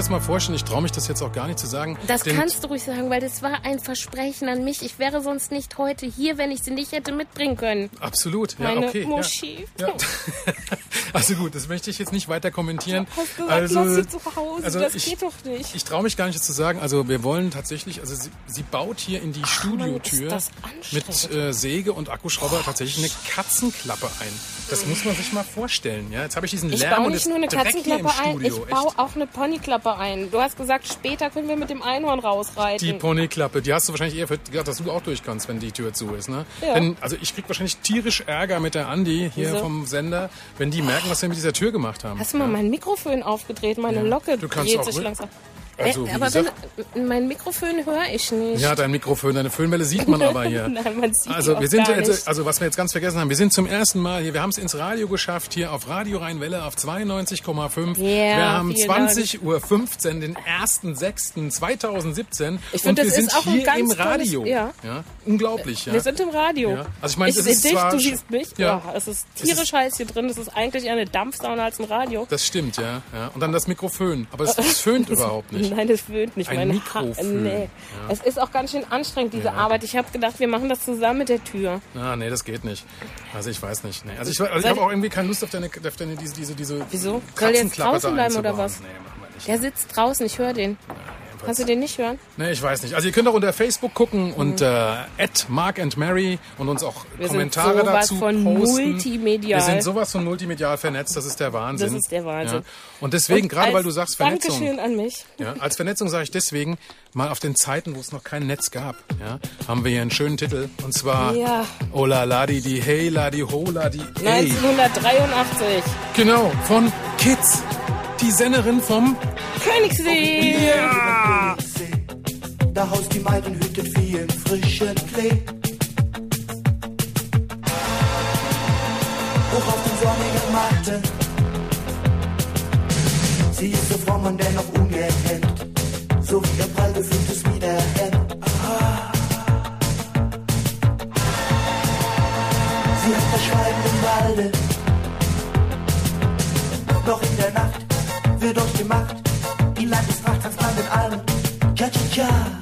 das mal vorstellen, ich traue mich das jetzt auch gar nicht zu sagen. Das kannst du ruhig sagen, weil das war ein Versprechen an mich. Ich wäre sonst nicht heute hier, wenn ich sie nicht hätte mitbringen können. Absolut, ja, Meine okay. Moschee. Ja. Ja. Also gut, das möchte ich jetzt nicht weiter kommentieren. Du hast gesagt, also, lass sie zu Hause. also das ich, geht doch nicht. Ich traue mich gar nicht das zu sagen. Also wir wollen tatsächlich, also sie, sie baut hier in die Studiotür Mann, mit äh, Säge und Akkuschrauber tatsächlich eine Katzenklappe ein. Das muss man sich mal vorstellen. Ja, jetzt habe ich diesen Ich Lärm baue und nicht nur eine Katzenklappe ein, ich baue Echt. auch eine Ponyklappe ein. Du hast gesagt, später können wir mit dem Einhorn rausreiten. Die Ponyklappe, die hast du wahrscheinlich eher gedacht, dass du auch durch kannst, wenn die Tür zu ist, ne? Ja. Wenn, also ich krieg wahrscheinlich tierisch Ärger mit der Andi hier Wieso? vom Sender, wenn die merken, was wir mit dieser Tür gemacht haben. Hast du mal mein Mikrofon aufgedreht? Meine Locke Du kannst dreht auch sich langsam. Also, Äh, aber gesagt- wenn, mein Mikrofon höre ich nicht. Ja, dein Mikrofon, deine Föhnwelle sieht man aber hier. Nein, man sieht Also wir sind jetzt, nicht. also was wir jetzt ganz vergessen haben, wir sind zum ersten Mal hier, wir haben es ins Radio geschafft, hier auf Radio Rheinwelle auf 92,5. Ja, wir haben vielen 20.15 Uhr, den 1.6.2017 Ich und find, wir das sind hier ganz im tolles- Radio. ja. Unglaublich, ja. Wir sind im Radio. Ja. Also ich meine, ich sehe ist dich, zwar du siehst mich. Ja. Ja. es ist tierisch heiß hier drin. Das ist eigentlich eine Dampfsauna als ein Radio. Das stimmt, ja, ja. Und dann das Mikrofon. Aber es, es föhnt überhaupt nicht. Nein, das föhnt nicht. Ein. Ha nee. Es ist auch ganz schön anstrengend, diese Arbeit. Ich habe gedacht, wir machen das zusammen mit der Tür. Ah, nee, das geht nicht. Also ich weiß nicht. Nee. Also ich, also ich habe auch irgendwie keine Lust auf deine, auf deine diese, diese, diese Wieso? Soll jetzt draußen bleiben oder was? Nee, machen wir nicht. Der sitzt draußen, ich höre den. Kannst du den nicht hören? Nee, ich weiß nicht. Also ihr könnt auch unter Facebook gucken und äh, at Mark and Mary und uns auch Wir sind Kommentare sowas dazu von posten. multimedial. Wir sind sowas von multimedial vernetzt, das ist der Wahnsinn. Das ist der Wahnsinn. Ja. Und deswegen, gerade weil du sagst Vernetzung. Dankeschön an mich. Ja, als Vernetzung sage ich deswegen, mal auf den Zeiten, wo es noch kein Netz gab, ja, haben wir hier einen schönen Titel. Und zwar Ja. Ola Ladi di Hey Ladi Ho Ladi Hey. 1983. Genau, von Kids. Die Sennerin vom Königssee. Ja! Da haust die Maiden hütet wie im frischen Klee. Hoch auf den sonnigen Matten. Sie ist so fromm und dennoch ungehemmt. So wie ihr prall wird euch gemacht. Die Landespracht tanzt man mit allen. Tja, tja, tja.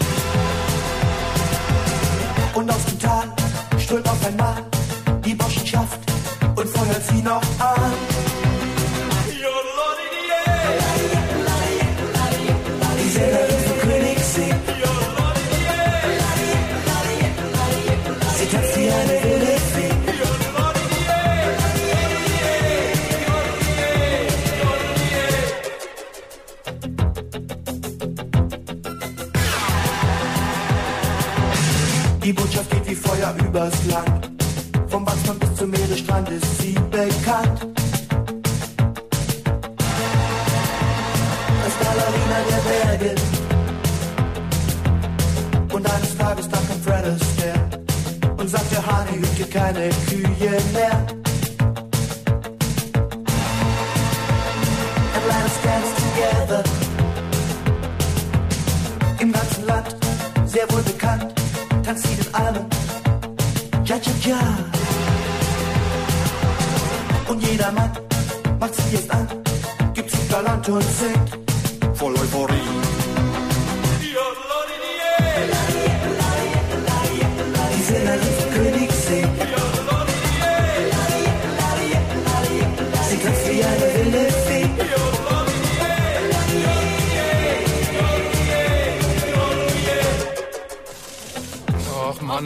Sehr wohl bekannt, tanzt sie den Alben. Ja, ja, ja. Und jeder Mann macht sie jetzt an, gibt sie galant und singt.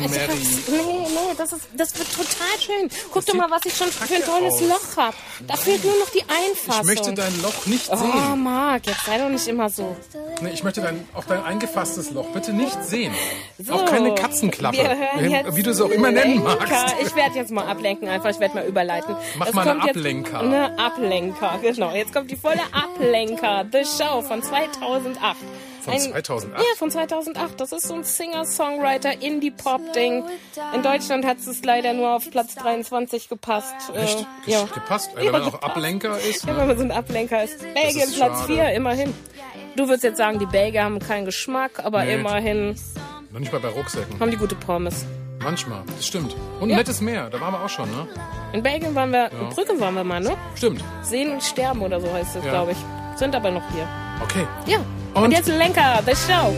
Hab's- Nee, nee, das, ist, das wird total schön. Guck doch mal, was ich schon für ein tolles aus. Loch hab. Da fehlt nur noch die Einfassung. Ich möchte dein Loch nicht Oh, sehen. Marc, jetzt sei doch nicht immer so. Nee, ich möchte dein, auch dein eingefasstes Loch bitte nicht sehen. Auch keine Katzenklappe. Wie, wie du es auch immer nennen magst. Ich werde jetzt mal ablenken, einfach. Ich werde mal überleiten. Mach Es mal eine Ablenker. Eine Ablenker, genau. Jetzt kommt die volle Ablenker. The Show von 2008. Von 2008? Ja, von 2008. Das ist so ein Singer-Songwriter, Indie-Pop-Ding. In Deutschland hat es leider nur auf Platz 23 gepasst. Echt? Äh, ja. Gepasst? Wenn Ja, man auch. Ablenker ist. Ja, Ne? wenn man so ein Ablenker ist. Belgien ist Platz schade. 4, immerhin. Du würdest jetzt sagen, die Belgier haben keinen Geschmack, aber Nee. immerhin Noch nicht mal bei Rucksäcken. haben die gute Pommes. Manchmal, das stimmt. Und ein Ja. nettes Meer, da waren wir auch schon, ne? In Belgien waren wir, in Brügge waren wir mal, ne? Stimmt. Sehen und sterben oder so heißt es, Ja. glaube ich. Sind aber noch hier. Okay. Ja. Und, Und? jetzt Lenker, the show.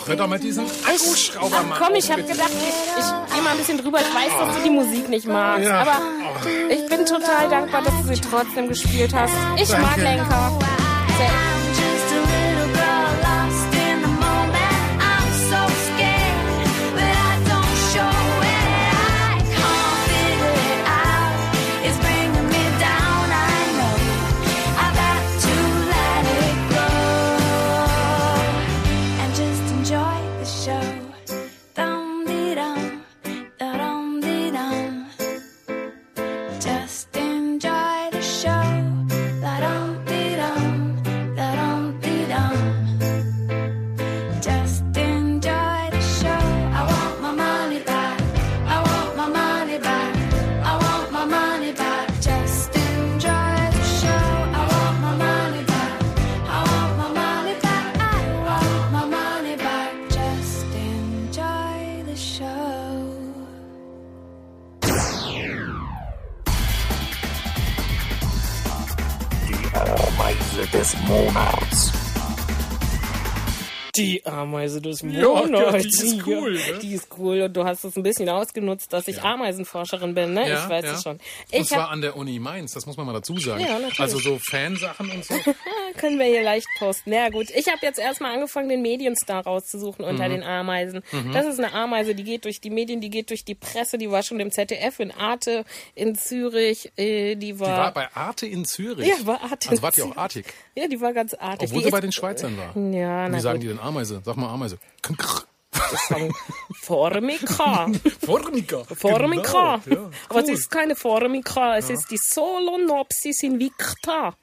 Stück. Och, hör doch mal diesen Akkuschrauber Ach komm, ich habe bitte. gedacht, ich, ich gehe mal ein bisschen drüber. Ich weiß, dass du die Musik nicht magst. Ja. Aber ich bin total dankbar, dass du sie trotzdem gespielt hast. Ich mag Danke. Lenker. Sehr- Die Ameise des Ja, Monats. die ist cool, ne? Die ist cool. Und du hast es ein bisschen ausgenutzt, dass ich Ameisenforscherin bin, ne? ich weiß es schon. Und Ich zwar hab, an der Uni Mainz, das muss man mal dazu sagen. Ja. Also so Fansachen und so. können wir hier leicht posten. Ja gut, ich habe jetzt erstmal angefangen, den Medienstar rauszusuchen unter Mhm. den Ameisen. Das ist eine Ameise, die geht durch die Medien, die geht durch die Presse, die war schon im ZDF, in Arte, in Zürich, äh, die war... Die war bei Arte in Zürich. Ja, war Arte Also wart ihr auch artig. ja, die war ganz artig. Obwohl die sie ist- bei den Schweizern war. Ja, Wie na sagen gut. die denn Ameise? Sag mal Ameise. Sagen Formica. Formica. Formica. Genau, ja, Aber es cool. ist keine Formica, es ist die Solenopsis invicta.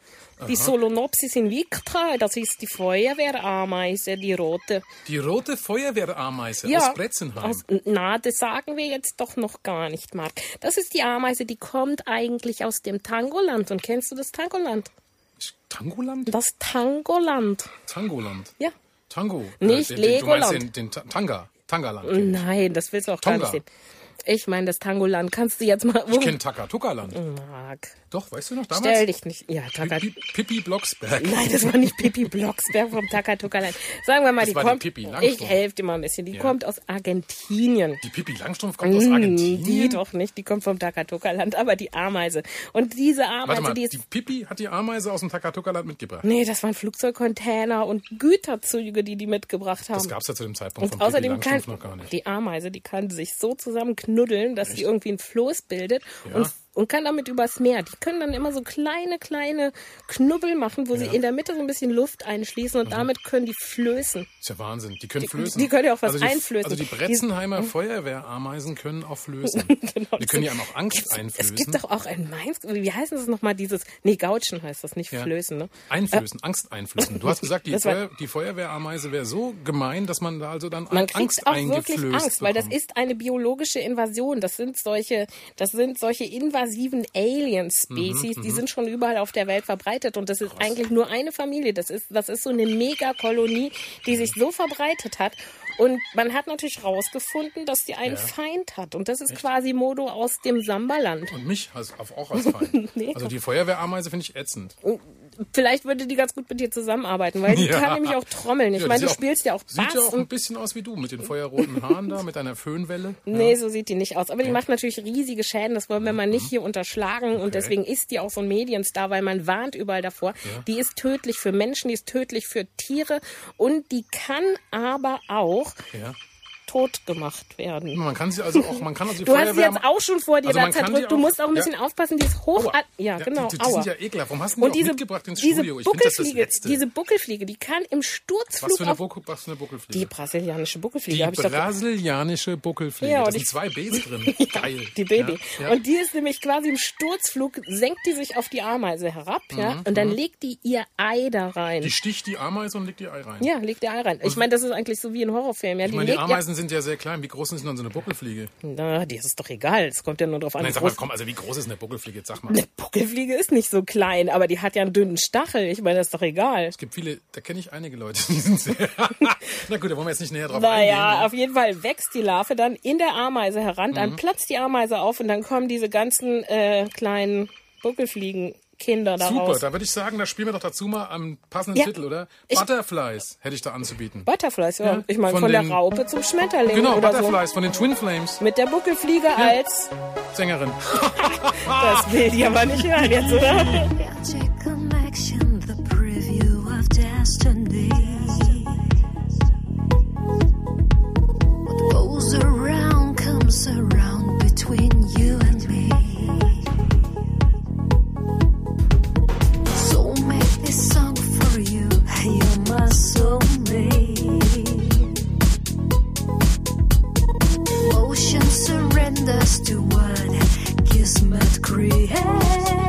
Die Solenopsis invicta, das ist die Feuerwehrameise, die rote. Die rote Feuerwehrameise Ja, aus Bretzenheim. aus- na, das sagen wir jetzt doch noch gar nicht, Marc. Das ist die Ameise, die kommt eigentlich aus dem Tangoland. Und kennst du das Tangoland? Tangoland? Das Tangoland. Tangoland. Ja. Tango. Nicht den, den, Du meinst Legoland. den, den Ta- Tanga. Tangaland. Nein, das willst du auch Tonga. gar nicht sehen. Ich meine, das Tangoland kannst du jetzt mal... Ich kenne Takatuka-Land. Marc, Doch, weißt du noch damals? stell dich nicht... Ja, Takat... Pippi, Pippi Blocksberg. Nein, das war nicht Pippi Blocksberg vom Takatuka-Land. Sagen wir mal, Das die war die kommt... Pippi Langstrumpf. ich helfe dir mal ein bisschen. Die kommt aus Argentinien. Die Pippi Langstrumpf kommt aus Mm, Argentinien. Die doch nicht, die kommt vom Takatuka-Land, aber die Ameise. Und diese Ameise, Warte mal, die die, ist... Pippi hat die Ameise aus dem Takatuka-Land mitgebracht. Nee, das waren Flugzeugcontainer und Güterzüge, die die mitgebracht haben. Das gab es ja zu dem Zeitpunkt und von außerdem Pippi kann Langstrumpf noch gar nicht. die Ameise, die kann sich so zusammen knuddeln, dass sie irgendwie ein Floß bildet. Ja. Und, und kann damit übers Meer. Die können dann immer so kleine, kleine Knubbel machen, wo sie in der Mitte so ein bisschen Luft einschließen und damit können die flößen. Ist ja Wahnsinn. Die können flößen. die können ja auch was also die, einflößen. Also die Die- Bretzenheimer Feuerwehrameisen können auch flößen. Genau. Die können ja auch Angst Es einflößen. gibt doch auch ein Mainz, wie heißt das nochmal, dieses, nee, Gautschen heißt das, nicht Ja. Flößen, ne? Einflößen, Angst einflößen. Du hast gesagt, die, Das Feuer, die Feuerwehrameise wäre so gemein, dass man da also dann Man Angst auch wirklich Angst, weil das bekommt. ist eine biologische Invasion. Das sind solche, das sind solche invasiven Alien-Species, Mhm, die sind schon überall auf der Welt verbreitet und das ist eigentlich nur eine Familie. Das ist, das ist so eine Megakolonie, die sich so verbreitet hat. Und man hat natürlich rausgefunden, dass die einen Feind hat. Und das ist quasi Modo aus dem Sambaland. Und mich als, auch als Feind. Nee. Also die Feuerwehrameise finde ich ätzend. Vielleicht würde die ganz gut mit dir zusammenarbeiten, weil die Ja. kann nämlich auch trommeln. Ich Ja, meine, du sieht auch- spielst ja auch Sieht Bass ja auch ein bisschen aus wie du, mit den feuerroten Haaren da, mit deiner Föhnwelle. Nee, so sieht die nicht aus. Aber die macht natürlich riesige Schäden. Das wollen wir mal nicht hier unterschlagen. Und deswegen ist die auch so ein Medienstar, weil man warnt überall davor. Die ist tödlich für Menschen, die ist tödlich für Tiere. Und die kann aber auch Ja. Tot gemacht werden. Man kann sie also auch, man kann also die Du hast sie Feuerwehr- jetzt auch schon vor dir Also da die zerdrückt. Du musst auch ein ja. bisschen aufpassen. Die ist hoch. Aua. Ja, genau. Die, die Aua. sind ja ekelhaft. Warum hast du die diese, mitgebracht ins diese Studio? Ich finde das das Buckelfliege, diese Buckelfliege, die kann im was, Sturzflug für eine Buckel, was für eine Buckelfliege? die brasilianische Buckelfliege. Die brasilianische Buckelfliege. Ja, da sind zwei Bs drin. Geil. Die Baby. Ja, ja. Und die ist nämlich quasi im Sturzflug, senkt die sich auf die Ameise herab, ja, und dann legt die ihr Ei da rein. Mhm, Die sticht die Ameise und legt ihr Ei rein. ja, legt ihr Ei rein. Ich meine, das ist eigentlich so wie ein Horrorfilm, ja. Ich Die meine, die Ameisen sind ja sehr klein. Wie groß ist denn so eine Buckelfliege? na, die ist doch egal. Es kommt ja nur drauf an. Nein, sag mal, komm, also wie groß ist eine Buckelfliege? Sag mal. Eine Buckelfliege ist nicht so klein, aber die hat ja einen dünnen Stachel. Ich meine, das ist doch egal. Es gibt viele, da kenne ich einige Leute, die sind sehr. Na gut, da wollen wir jetzt nicht näher drauf Naja, eingehen. auf jeden Fall wächst die Larve dann in der Ameise heran, dann Mhm. platzt die Ameise auf und dann kommen diese ganzen äh, kleinen Buckelfliegenkinder Super, daraus. da würde ich sagen, da spielen wir doch dazu mal am passenden Ja. Titel, oder? Ich- Butterflies hätte ich da anzubieten. Butterflies, ja. Ja, ich meine, von von, der den- Raupe zum Schmetterling Genau, oder Butterflies von den Twin Flames. so. Mit der Buckelfliege als... Sängerin. Das will die aber nicht hören jetzt, oder? Magic connection, the preview of destiny. What goes around comes around between you and Ocean surrenders to what Kismet creates.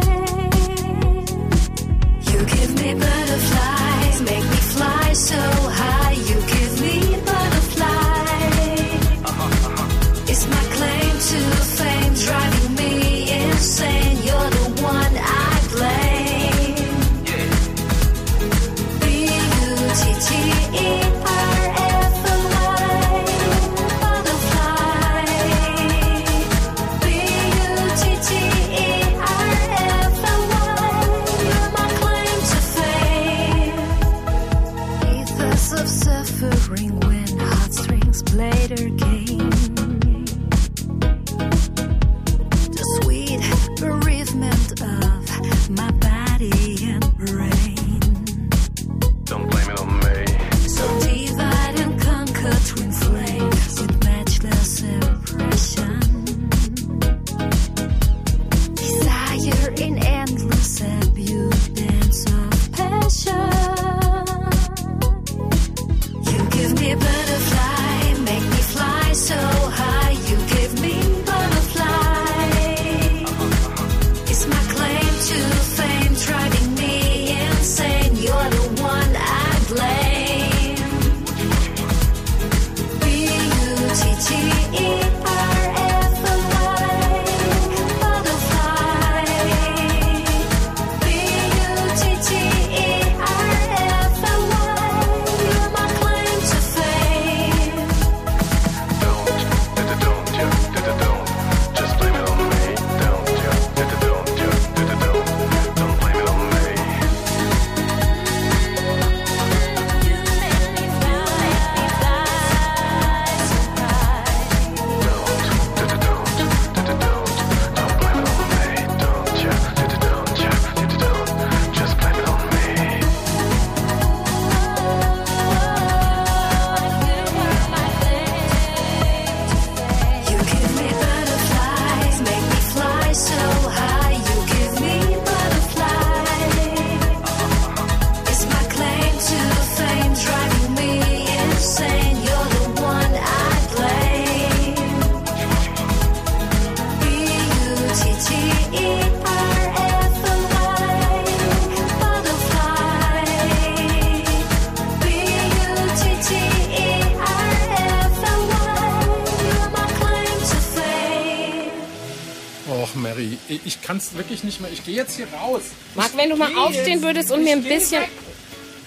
Ich kann es wirklich nicht mehr. Ich gehe jetzt hier raus. Marc, wenn du mal aufstehen würdest und mir ein bisschen...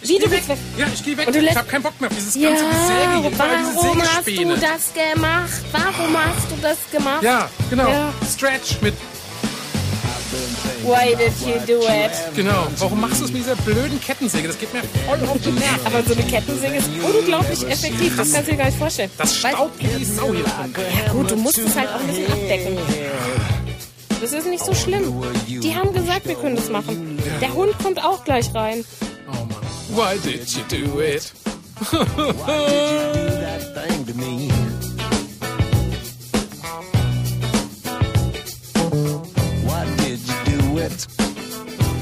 Wie, du bist weg? Ja, ich gehe weg. Und du ich habe keinen Bock mehr auf dieses Ja, ganze Gesäge warum hast du das gemacht? Warum hast du das gemacht? Ja, genau. Ja. Stretch mit. Why did you do it? Genau. Warum machst du es mit dieser blöden Kettensäge? Das geht mir voll auf den Nerv. Aber so eine Kettensäge ist unglaublich effektiv. Das kannst du dir gar nicht vorstellen. Das staubt wie die Sau hier drin. Ja gut, du musst es halt auch ein bisschen abdecken. Das ist nicht so schlimm. Die haben gesagt, wir können das machen. Der Hund kommt auch gleich rein. Why did you do it? that thing to me. Why did you do it?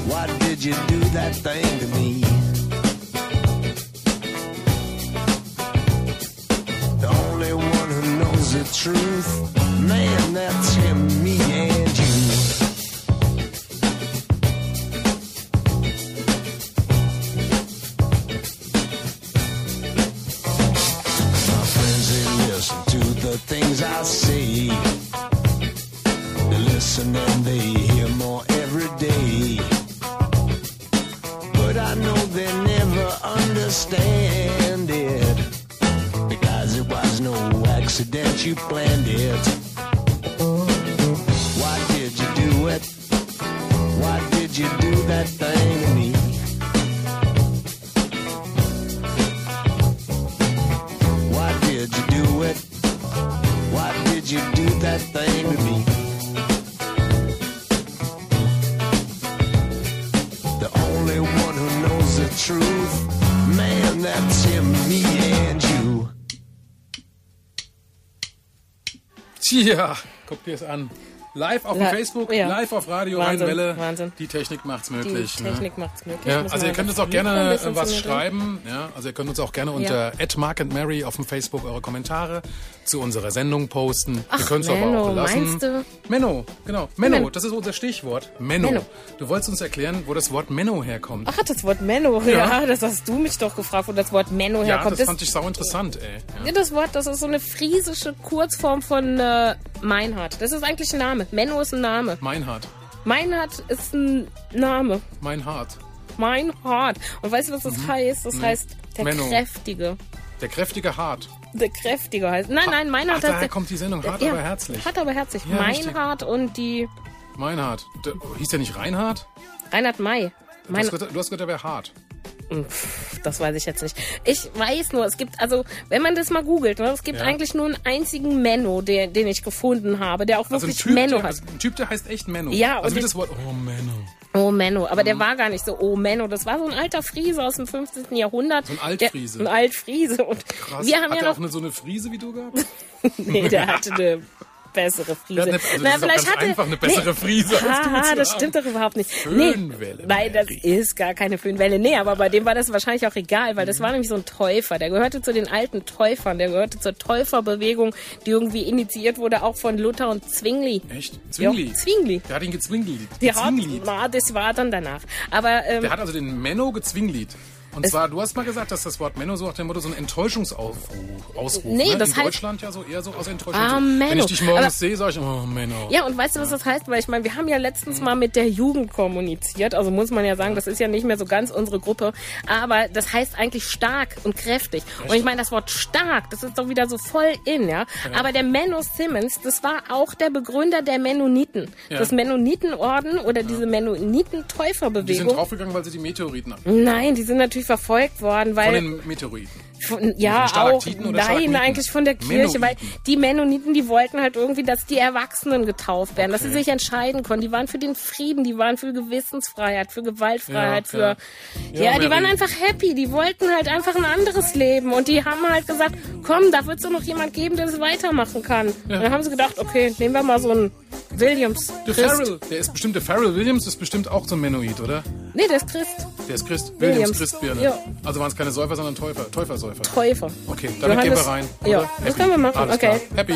Why did you do that thing to me? The only one who knows the truth, man, that's him, me and things I say. They listen and they hear more every day. But I know they never understand it. Because it was no accident, you planned it. Tja, guck dir es an. Live auf Ja, Facebook, ja. live auf Radio Wahnsinn, Rheinwelle. Wahnsinn. Die Technik macht's Die möglich. Technik ne? macht's möglich. Ja, also ihr könnt uns auch gerne was schreiben. Ja, also ihr könnt uns auch gerne unter @markandmary auf dem Facebook eure Kommentare zu unserer Sendung posten. Ach, ihr könnt es aber auch lassen. meinst du? Menno, genau. Menno, Menno. das ist unser Stichwort. Menno. Menno. Du wolltest uns erklären, wo das Wort Menno herkommt. Ach, das Wort Menno. Ja. das hast du mich doch gefragt, wo das Wort Menno ja, herkommt. das fand ich sau interessant, ey. Ja. Ja, das Wort, das ist so eine friesische Kurzform von äh, Meinhard. Das ist eigentlich ein Name. Menno ist ein Name. Meinhard. Meinhard ist ein Name. Meinhard. Meinhard. Und weißt du, was das heißt? Das heißt der Mhm. Menno. Kräftige. Der kräftige Hart. Der Kräftige heißt. Nein, nein, Meinhard Ach, daher heißt. kommt die Sendung. Hart, ja, aber herzlich. Hart, aber herzlich. Ja. Meinhard und die Meinhard. Der, hieß der nicht Reinhard? Reinhard May. Du Mein, hast, gehört, du hast gehört, der wäre hart. das weiß ich jetzt nicht. Ich weiß nur, es gibt, also, wenn man das mal googelt, ne, es gibt Ja. eigentlich nur einen einzigen Menno, den, den ich gefunden habe, der auch Also ein wirklich typ, Menno der, heißt. also ein Typ, der heißt echt Menno. Ja, und also wie das Wort, oh Menno. Oh Menno, aber Mhm. der war gar nicht so Oh Menno, das war so ein alter Friese aus dem 15. Jahrhundert. So ein Altfriese. Der, ein Altfriese und Krass. wir haben Hat ja noch auch eine, so eine Friese wie du gehabt? nee, der hatte eine bessere Friese. Hat eine- also das ist doch ganz einfach eine bessere Friese als du Haha, das stimmt doch überhaupt nicht. Föhnwelle, Nee, nein, das ist gar keine Föhnwelle. Nee, aber bei dem war das wahrscheinlich auch egal, weil das war nämlich so ein Täufer. Der gehörte zu den alten Täufern. Der gehörte zur Täuferbewegung, die irgendwie initiiert wurde, auch von Luther und Zwingli. Echt? Zwingli. Ja, Zwingli. Der hat ihn gezwinglit. Der hat, na, das war dann danach. Aber ähm, Der hat also den Menno gezwinglit. Und zwar, du hast mal gesagt, dass das Wort Menno so nach dem Motto so ein Enttäuschungsausruf Ausruf, Nee, ne? das In heißt- Deutschland ja so eher so aus Enttäuschung. Ah, so, Wenn ich dich morgens sehe, sage ich, oh Menno. Ja, und weißt du, was das heißt? Weil ich meine, wir haben ja letztens mal mit der Jugend kommuniziert. Also muss man ja sagen, das ist ja nicht mehr so ganz unsere Gruppe. Aber das heißt eigentlich stark und kräftig. Und ich meine, das Wort stark, das ist doch wieder so voll in, ja. Aber der Menno Simmons, das war auch der Begründer der Mennoniten. Ja. Das Mennonitenorden oder diese Die sind Mennoniten-Täuferbewegung. draufgegangen, weil sie die Meteoriten ab. Nein, die sind natürlich verfolgt worden, weil. Von den Meteoriten. Von, ja, auch. Nein, eigentlich von der Kirche, weil Mennoniten. die Mennoniten, die wollten halt irgendwie, dass die Erwachsenen getauft werden, dass sie Okay. sich entscheiden konnten. Die waren für den Frieden, die waren für Gewissensfreiheit, für Gewaltfreiheit, Ja, für. ja. Ja, Ja, die waren einfach happy. Die wollten halt einfach ein anderes Leben. Und die haben halt gesagt, komm, da wird es doch noch jemand geben, der das weitermachen kann. Und dann haben sie gedacht, okay, nehmen wir mal so einen Williams. Der Christ. Farrell, der ist bestimmt, der Farrell Williams ist bestimmt auch so ein Mennoid, oder? Nee, der ist Christ. Der ist Christ. Williams. Williams Christbirne. Ja. Also waren es keine Säufer, sondern Täufer. Täufersäufer. Täufer. Okay, damit Johannes- gehen wir rein. Ja, oder? das können wir machen, Alles okay. Klar. Happy.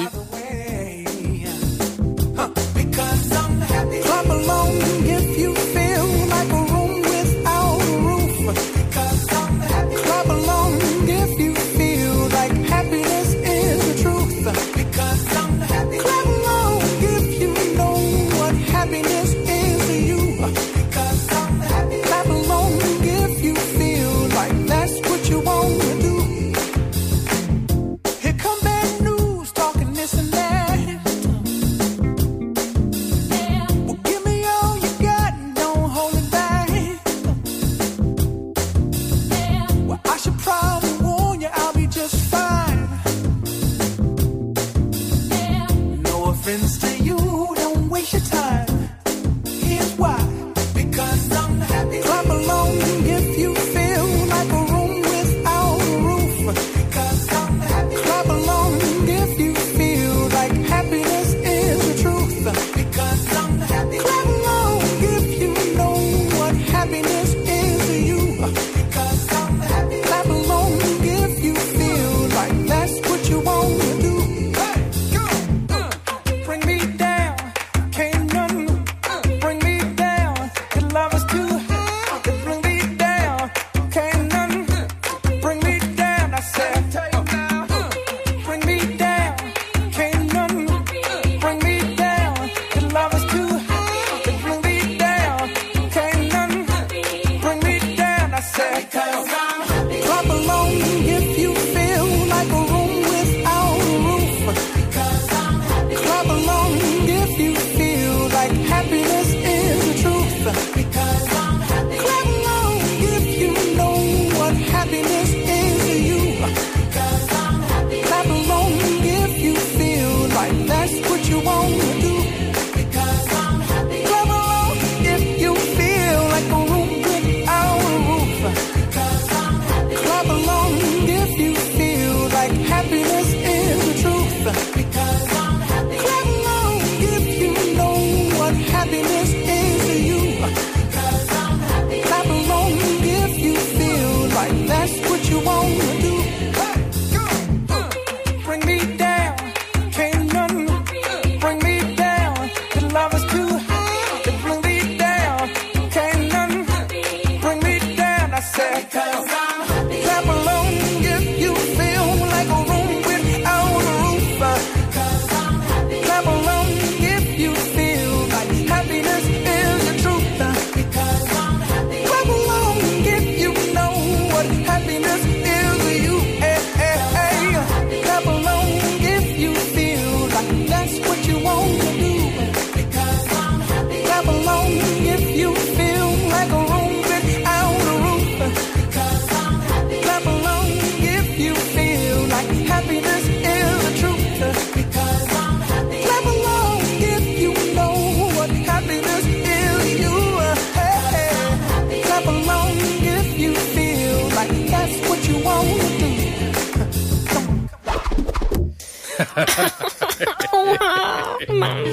Mann.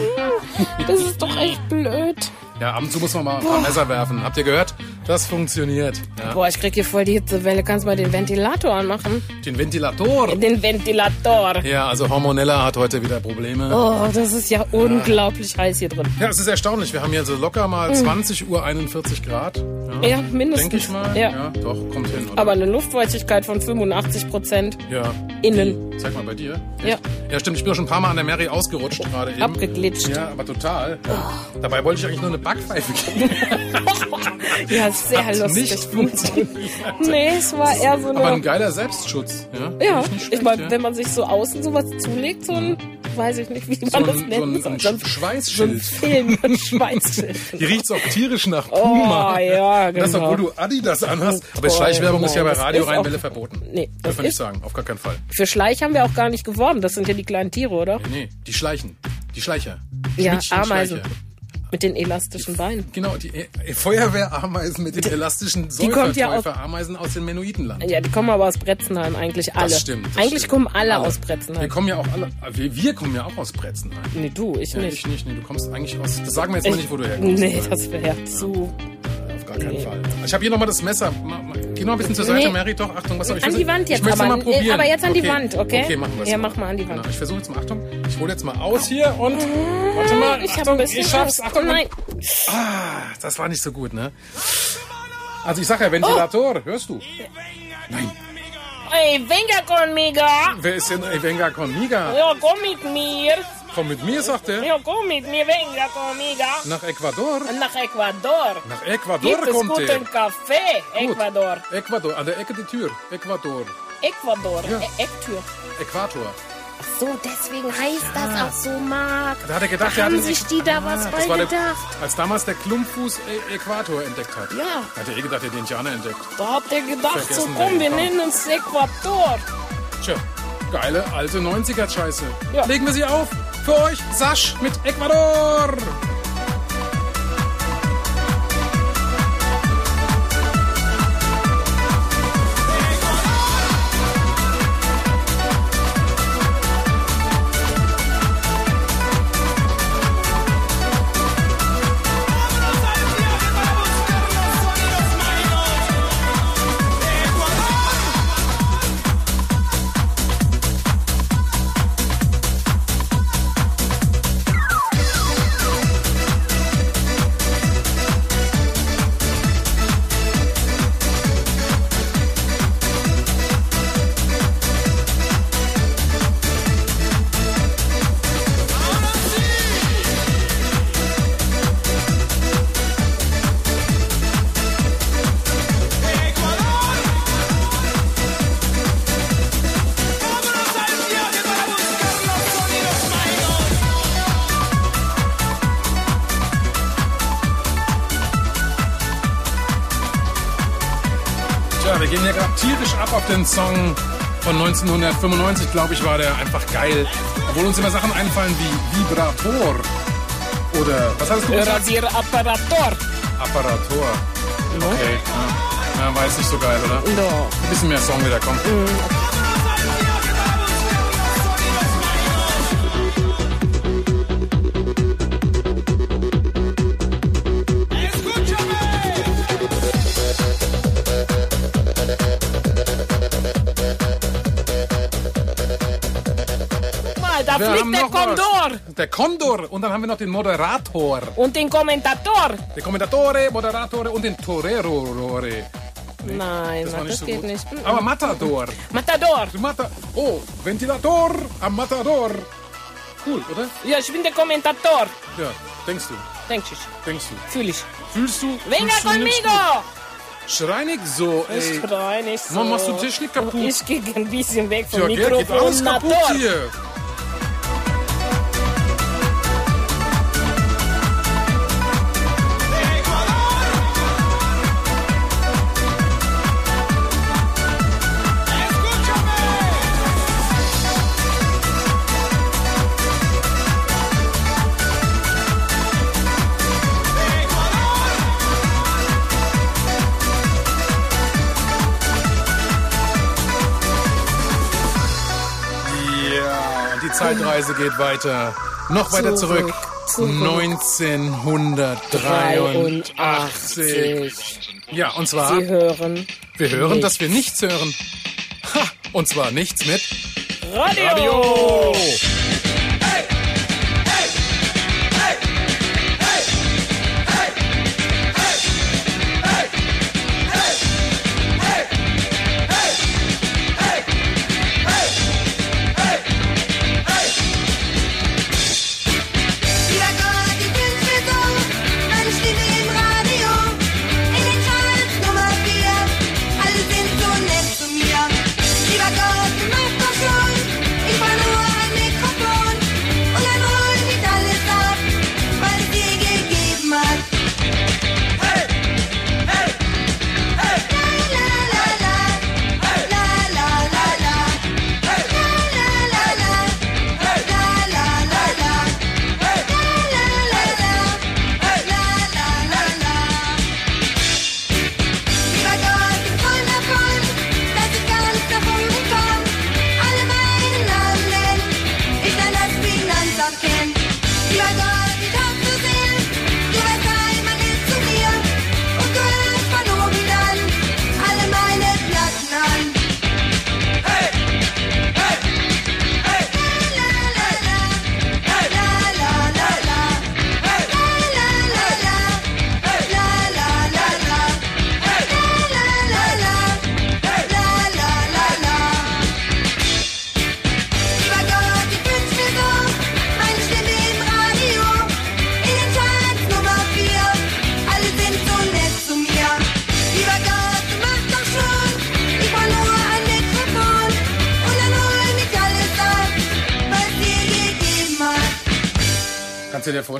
Das ist doch echt blöd. Ja, ab und zu muss man mal ein paar Messer werfen. Habt ihr gehört? Das funktioniert. Ja. Boah, ich krieg hier voll die Hitzewelle. Kannst mal den Ventilator anmachen? Den Ventilator. Den Ventilator. Ja, also Hormonella hat heute wieder Probleme. Oh, das ist ja unglaublich heiß hier drin. Ja, es ist erstaunlich. Wir haben hier so locker mal 20 Uhr 41 Grad. Ja, Ja, mindestens. Denke ich mal. Ja. doch, kommt hin. Oder? Aber eine Luftfeuchtigkeit von 85 Prozent ja. innen. Zeig mal bei dir. Ja. Ja, stimmt. Ich bin schon ein paar Mal an der Mary ausgerutscht gerade eben. Abgeglitscht. Ja, aber total. Dabei wollte ich eigentlich nur eine Backpfeife geben. Ja, sehr Hat lustig. nicht funktioniert. Nee, es war eher so Aber ein eine. geiler Selbstschutz. Ja, Ja, Finde ich, schlecht, meine, ja. wenn man sich so außen sowas zulegt, so ein, weiß ich nicht, wie so man das so soll. ein So ein, so ein Schweißschild. Film, ein Schweißschild. Hier riecht's auch tierisch nach Oh, Puma. ja, genau. Das, obwohl du Adidas anhast. Aber Toll, Schleichwerbung ist ja bei das Radio Rheinwelle verboten. Nee, das Dürfen wir nicht sagen. Auf gar keinen Fall. Für Schleich haben wir auch gar nicht geworben. Das sind ja die kleinen Tiere, oder? Nee, nee, die schleichen. Die Schleicher. Ja, Schmiedchen, Ameisen. Schleicher. Mit den elastischen Beinen. Genau, die äh, Feuerwehrameisen mit den elastischen kommt ja aus- aus dem Menoidenland. Ja, die kommen aber aus Bretzenheim, eigentlich alle. Das stimmt. das eigentlich stimmt. kommen alle, aus Wir Bretzenheim. kommen ja auch alle, wir, wir kommen ja auch aus Bretzenheim. Nee, du, ich Ja, nicht. ich nicht, nee, du kommst eigentlich aus, das sagen wir jetzt mal nicht, wo du herkommst. Nee, das wäre ja zu. Gar keinen Fall. Ich habe hier nochmal das Messer. Geh noch ein bisschen zur Seite, Nee. Mary, doch. Achtung, was soll ich An die Wand jetzt ich aber. mal probieren. Aber jetzt an die okay. Wand, okay? Okay, machen wir Ja, mach mal an die Wand. Genau. Ich versuche jetzt mal, Achtung, ich hole jetzt mal aus hier und, warte mal, Ich Achtung, ein bisschen ich schaff's, Angst. Achtung. Oh nein. Ah, das war nicht so gut, ne? Also ich sag ja Ventilator, hörst du? Ey, venga conmigo. Wer ist denn ey, Venga Conmiga? Ja, komm mit mir. Komm mit mir, sagt er. Ja, komm mit mir, venga conmigo. Nach Ecuador. Nach Ecuador. Nach Ecuador Gibt es kommt er. guten Kaffee? Gut. Ecuador. Ecuador, an der Ecke der Tür. Ecuador. Ecuador. Ja. E Ecktür. Äquator. Ach so, deswegen heißt das auch so, Marc. Da hat er gedacht, er haben hat den sich die da was Ah, bei das war der, gedacht. Als damals der Klumpfuß Ä- Äquator entdeckt hat. Ja. Hat er eh gedacht, er hat den Indianer entdeckt. Da habt ihr gedacht, so Vergessen, komm, wir nennen uns Ecuador. Tja, geile alte 90er-Scheiße. Ja. Legen wir sie auf. Für euch Sasch mit Ecuador. Ja, wir gehen hier gerade tierisch ab auf den Song von 1995, glaube ich, war der einfach geil. Obwohl uns immer Sachen einfallen wie Vibrator oder was hast du gesagt? Rasierapparator. Apparator. Okay, ja. ja, war jetzt nicht so geil, oder? Doch. Ein bisschen mehr Song wieder kommt. Mal, da Wir fliegt der was. Kondor Der Kondor. Und dann haben wir noch den Moderator. und den Kommentator. Der Kommentatore, Moderatore und den Torero-Rore. Nein, Das war das, so geht gut. nicht. Mm, Aber Matador. Matador. Mata oh, Ventilator am Matador. Cool, oder? Ja, ich bin der Kommentator. Ja, denkst du, Denk ich. denkst du. Fühl ich. Fühlst du? Venga fühlst du, conmigo! du? Schrei nicht so, Ich ey. schrei nicht so. Mann, machst du den Tisch nicht kaputt? Ich gehe ein bisschen weg vom Ja, gell, geht Mikrofon. alles kaputt hier. Zeitreise geht weiter. Noch weiter zurück. Zurück, zurück. 1983. 83. Ja, und zwar, Sie hören wir hören, nichts. dass wir nichts hören. Ha, und zwar nichts mit Radio. Radio.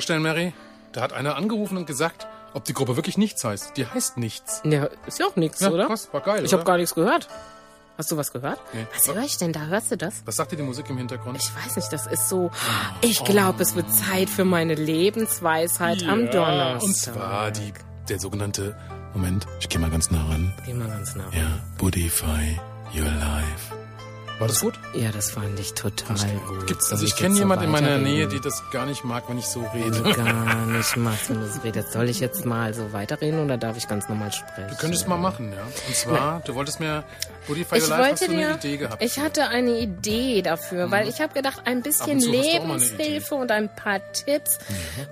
Vorstellen, Mary? Da hat einer angerufen und gesagt, ob die Gruppe wirklich nichts heißt. Die heißt nichts. Ja, ist ja auch nichts, Ja, oder? krass, war geil, Ich habe gar nichts gehört. Hast du was gehört? Nee. Was höre ich denn da? Hörst du das? Was sagt dir die Musik im Hintergrund? Ich weiß nicht, das ist so. Ich glaube, es wird Zeit für meine Lebensweisheit am Donnerstag. Und zwar die, der sogenannte, Moment, ich gehe mal ganz nah ran. Geh mal ganz nah. Ja, Budify Your Life. War das gut? Ja, das fand ich total gut. Gibt's, also ich kenne so jemand in meiner? Nähe, die das gar nicht mag, wenn ich so rede. gar nicht magst, wenn du so redest. Soll ich jetzt mal so weiterreden oder darf ich ganz normal sprechen? Du könntest mal machen, ja. Und zwar, du wolltest mir Budify Your Ich Life, hast du eine dir, Idee gehabt? Mhm. ich hatte eine Idee dafür, weil ich habe gedacht, ein bisschen und eine Lebenshilfe und ein paar Tipps.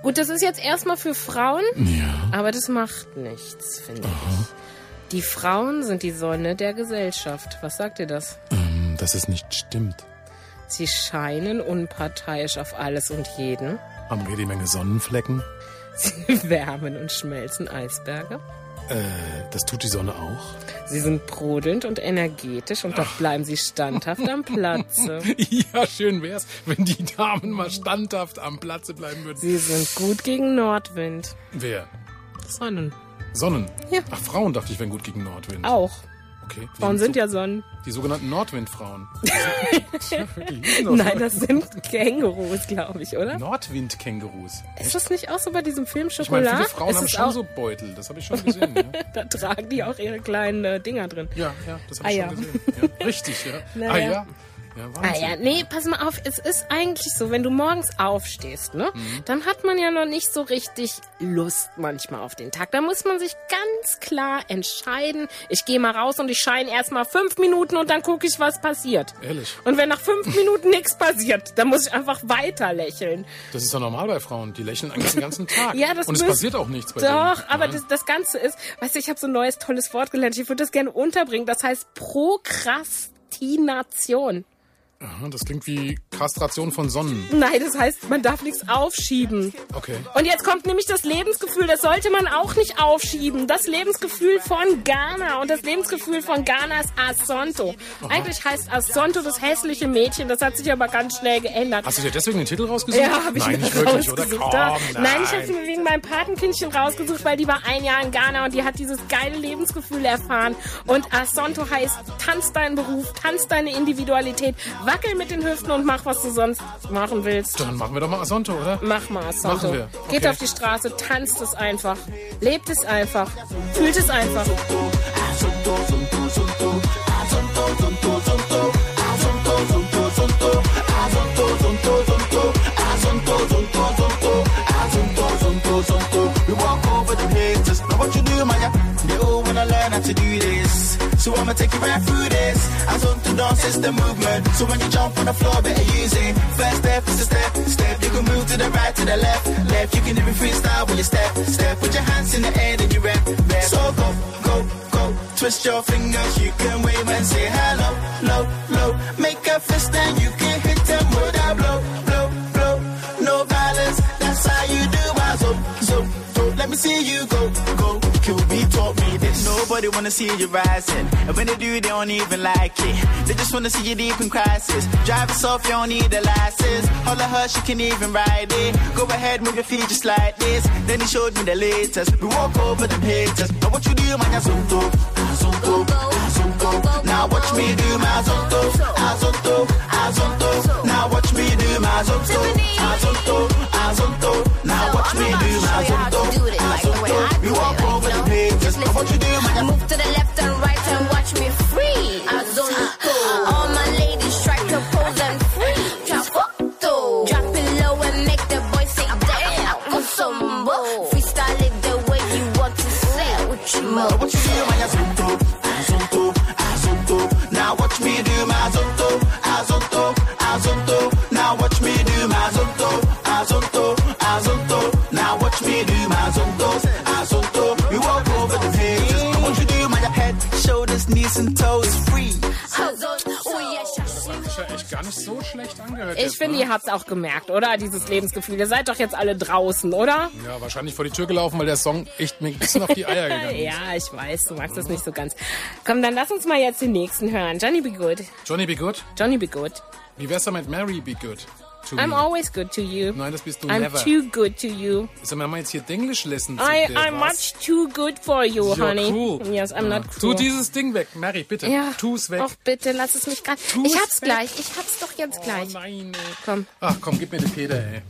Gut, das ist jetzt erstmal für Frauen, ja. aber das macht nichts, finde ich. Die Frauen sind die Sonne der Gesellschaft. Was sagt ihr das? Dass es nicht stimmt. Sie scheinen unparteiisch auf alles und jeden. Haben wir die Menge Sonnenflecken? Sie wärmen und schmelzen Eisberge. Äh, das tut die Sonne auch. Sie sind brodelnd und energetisch und doch bleiben sie standhaft am Platze. ja, schön wär's, wenn die Damen mal standhaft am Platze bleiben würden. Sie sind gut gegen Nordwind. Wer? Sonnen. Sonnen? Ja. Ach, Frauen dachte ich, wären gut gegen Nordwind. Auch. Okay. Frauen sind ja Sonnen. Die sogenannten Nordwindfrauen. Nein, so. das sind Kängurus, glaube ich, oder? Nordwindkängurus. Ist das nicht auch so bei diesem Film Ich meine, Schokolade? viele Frauen Ist haben schon auch, so Beutel. Das habe ich schon gesehen. Ja, Da tragen die auch ihre kleinen äh, Dinger drin. ja, ja das habe ich Ah, schon ja. gesehen. Ja, richtig, ja. Na ah ja. Ja. Ah ja, nee, pass mal auf, es ist eigentlich so, wenn du morgens aufstehst, ne, Mhm. dann hat man ja noch nicht so richtig Lust manchmal auf den Tag. Da muss man sich ganz klar entscheiden, ich gehe mal raus und ich scheine erst mal fünf Minuten und dann gucke ich, was passiert. Ehrlich. Und wenn nach fünf Minuten nichts passiert, dann muss ich einfach weiter lächeln. Das ist doch normal bei Frauen. Die lächeln eigentlich den ganzen Tag. Ja, das Und es passiert auch nichts bei Doch, denen. aber Nein. das, das Ganze ist, weißt du, ich habe so ein neues tolles Wort gelernt. Ich würde das gerne unterbringen. Das heißt Prokrastination. Aha, das klingt wie Kastration von Sonnen. Nein, das heißt, man darf nichts aufschieben. Okay. Und jetzt kommt nämlich das Lebensgefühl, das sollte man auch nicht aufschieben. Das Lebensgefühl von Ghana. Und das Lebensgefühl von Ghana ist Asonto. Eigentlich heißt Asonto das hässliche Mädchen, das hat sich aber ganz schnell geändert. Hast du dir deswegen den Titel rausgesucht? Ja, habe ich Nein, mir nicht wirklich, rausgesucht. Komm, nein. nein, ich habe sie mir wegen meinem Patenkindchen rausgesucht, weil die war ein Jahr in Ghana und die hat dieses geile Lebensgefühl erfahren. Und Asonto heißt, tanz deinen Beruf, tanz deine Individualität, wackel mit den Hüften und mach, was du sonst machen willst. Dann machen wir doch mal Asonto, oder? Mach mal, Asonto. Machen wir. Geht Okay. auf die Straße, tanzt es einfach, lebt es einfach, fühlt es einfach. We walk over the haters. Now what you do, Maya? They all wanna learn how to do this. So I'ma take you right through this. To dance is the movement. So when you jump on the floor, better use it. First step is a step, step. You can move to the right, to the left, left. You can even freestyle when you step, step. Put your hands in the air, then you rap, rap. So go, go, go. Twist your fingers, you can wave and say hello, wanna see you rising. And when they do, they don't even like it. They just wanna see you deep in crisis. Drive us off, you don't need a license. Holler her, she can even ride it. Go ahead, move your feet just like this. Then he showed me the latest. We walk over the haters. Now what you do, man, azonto, azonto, azonto. Now watch me do my azonto, azonto, azonto. Now watch me do my azonto, azonto, azonto. Now watch me do my I'ma haters. Just Now what you do, man, Move to the left habt's auch gemerkt, oder? Dieses Lebensgefühl. Ihr seid doch jetzt alle draußen, oder? Ja, wahrscheinlich vor die Tür gelaufen, weil der Song echt mir ein bisschen auf die Eier gegangen ist. Ja, ich weiß, du magst das nicht so ganz. Komm, dann lass uns mal jetzt den nächsten hören. Johnny Be Good. Johnny Be Good? Johnny Be Good. Wie wär's denn mit Mary Be Good? To I'm me? always good to you. Nein, das bist du I'm never. too good to you. Mal, haben wir jetzt hier English Lessons? I, I'm was? much too good for you, You're honey. cruel. Yes, I'm Ja. not Tu cruel. dieses Ding weg, Mary, bitte. ja. Tu's weg. Och, bitte, lass es mich gerade. Ich hab's weg. gleich. Ich hab's doch jetzt Oh gleich. nein, ey. Komm. Ach komm, gib mir den Peter, ey.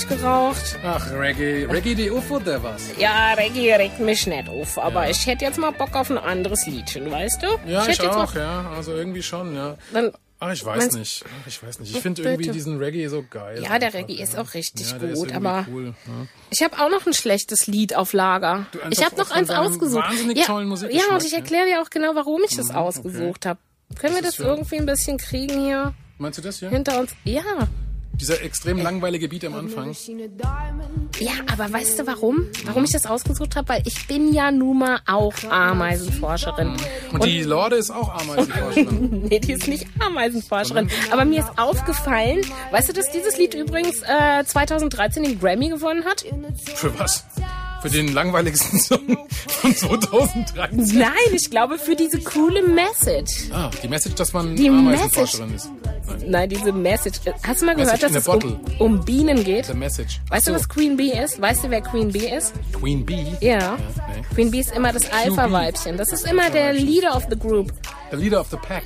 Fertig geraucht. Ach, Reggae. Reggae die UFO, der was? Ja, Reggae regt mich nicht auf, aber ich hätte jetzt mal Bock auf ein anderes Liedchen, weißt du? Ja, ich, jetzt auch, Mal, ja. Also irgendwie schon, ja. dann, Ach, ich weiß nicht. Ich weiß nicht. Ich finde irgendwie diesen Reggae so geil. ja, der Reggae ist auch richtig ja, gut, aber Cool, ja. ich habe auch noch ein schlechtes Lied auf Lager. Ich habe noch eins ausgesucht. wahnsinnig ja, tollen ja, Musikgeschmack, und ich ja. erkläre dir auch genau, warum ich das ausgesucht habe. Können wir Das das ist ja- irgendwie ein bisschen kriegen hier Meinst du das hier? hinter uns? Ja. Dieser extrem langweilige Beat am Anfang. Ja, aber weißt du warum? Warum ich das ausgesucht habe? Weil ich bin ja nun mal auch Ameisenforscherin. Und die Lorde ist auch Ameisenforscherin. Nee, die ist nicht Ameisenforscherin. Aber mir ist aufgefallen, weißt du, dass dieses Lied übrigens äh, 2013 den Grammy gewonnen hat? Für was? Für den langweiligsten Song von 2013. Nein, ich glaube für diese coole Message. Ah, die Message, dass man Die Ameisenforscherin ist. Nein, diese Message. Hast du mal gehört, dass es um, um Bienen geht? The Message. Weißt du, so, was Queen Bee ist? Weißt du, wer Queen Bee ist? Queen Bee? Ja. nee. Queen Bee ist immer das Alpha-Weibchen. Das ist immer der Leader of the group. The Leader of the Pack.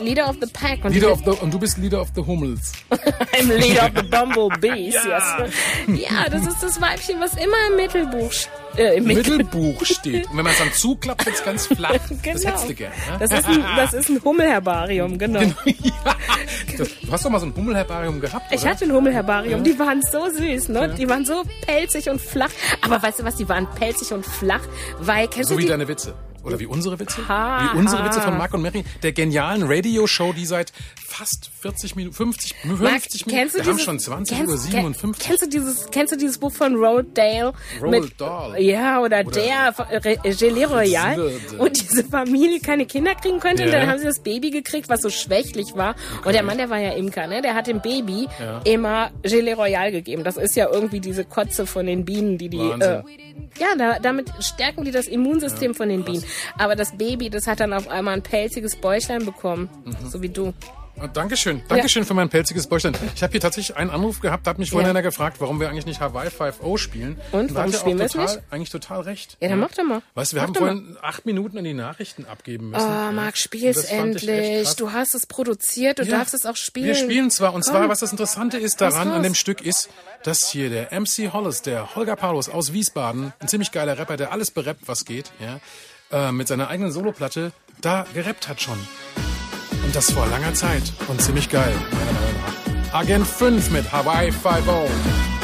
Leader of the Pack. Und Leader of the, und du bist Leader of the Hummels. I'm leader of the bumblebees, Ja. yes. Ja, das ist das Weibchen, was immer im Mittelbuch, sch- äh, im Mittel Mittelbuch steht. Und wenn man es dann zuklappt, wird es ganz flach. Das Genau. hättest du gern. Ja? Das ist ein, das ist ein Hummelherbarium, genau. ja. Das, du hast doch mal so ein Hummelherbarium gehabt, Ich oder? hatte ein Hummelherbarium, die waren so süß, ne? Die waren so pelzig und flach. Aber weißt du was, die waren pelzig und flach, weil, kennst so du wie die? deine Witze. Oder wie unsere Witze? Ha, wie unsere ha. Witze von Mark und Mary, der genialen Radioshow, die seit fast 40 Minuten, 50, 50 Marc, Minuten, kennst du wir haben dieses, schon 20 kennst, Uhr 57. Kennst du dieses, kennst du dieses Buch von Roald Dahl? Roald Dahl. Ja, oder, der, äh, Gelee Royal. Und diese Familie keine Kinder kriegen konnte. Und Ja. dann haben sie das Baby gekriegt, was so schwächlich war. Und der Mann, der war ja Imker, ne? Der hat dem Baby Ja. immer Gelee Royal gegeben. Das ist ja irgendwie diese Kotze von den Bienen, die die, äh, ja, da, damit stärken die das Immunsystem von den Bienen. Aber das Baby, das hat dann auf einmal ein pelziges Bäuchlein bekommen. Mhm. So wie du. Ah, Dankeschön. Dankeschön für mein pelziges Bäuchlein. Ich habe hier tatsächlich einen Anruf gehabt, da hat mich vorhin Ja. einer gefragt, warum wir eigentlich nicht Hawaii 5.0 spielen. Und, da warum spielen wir es total, nicht? eigentlich total recht. Ja, dann mach doch mal. Weißt du, wir Mach haben doch mal. vorhin acht Minuten an die Nachrichten abgeben müssen. Oh, Marc, spiel's Und ich echt endlich. Du hast es produziert, du Ja, darfst es auch spielen. Wir spielen zwar, und zwar, Komm. was das Interessante ist daran an dem Stück ist, dass hier der MC Hollis, der Holger Paulus aus Wiesbaden, ein ziemlich geiler Rapper, der alles berappt, was geht, ja, äh, mit seiner eigenen Soloplatte, da gerappt hat schon. Und das vor langer Zeit. Und ziemlich geil, meiner Meinung nach. Agent 5 mit Hawaii 5.0.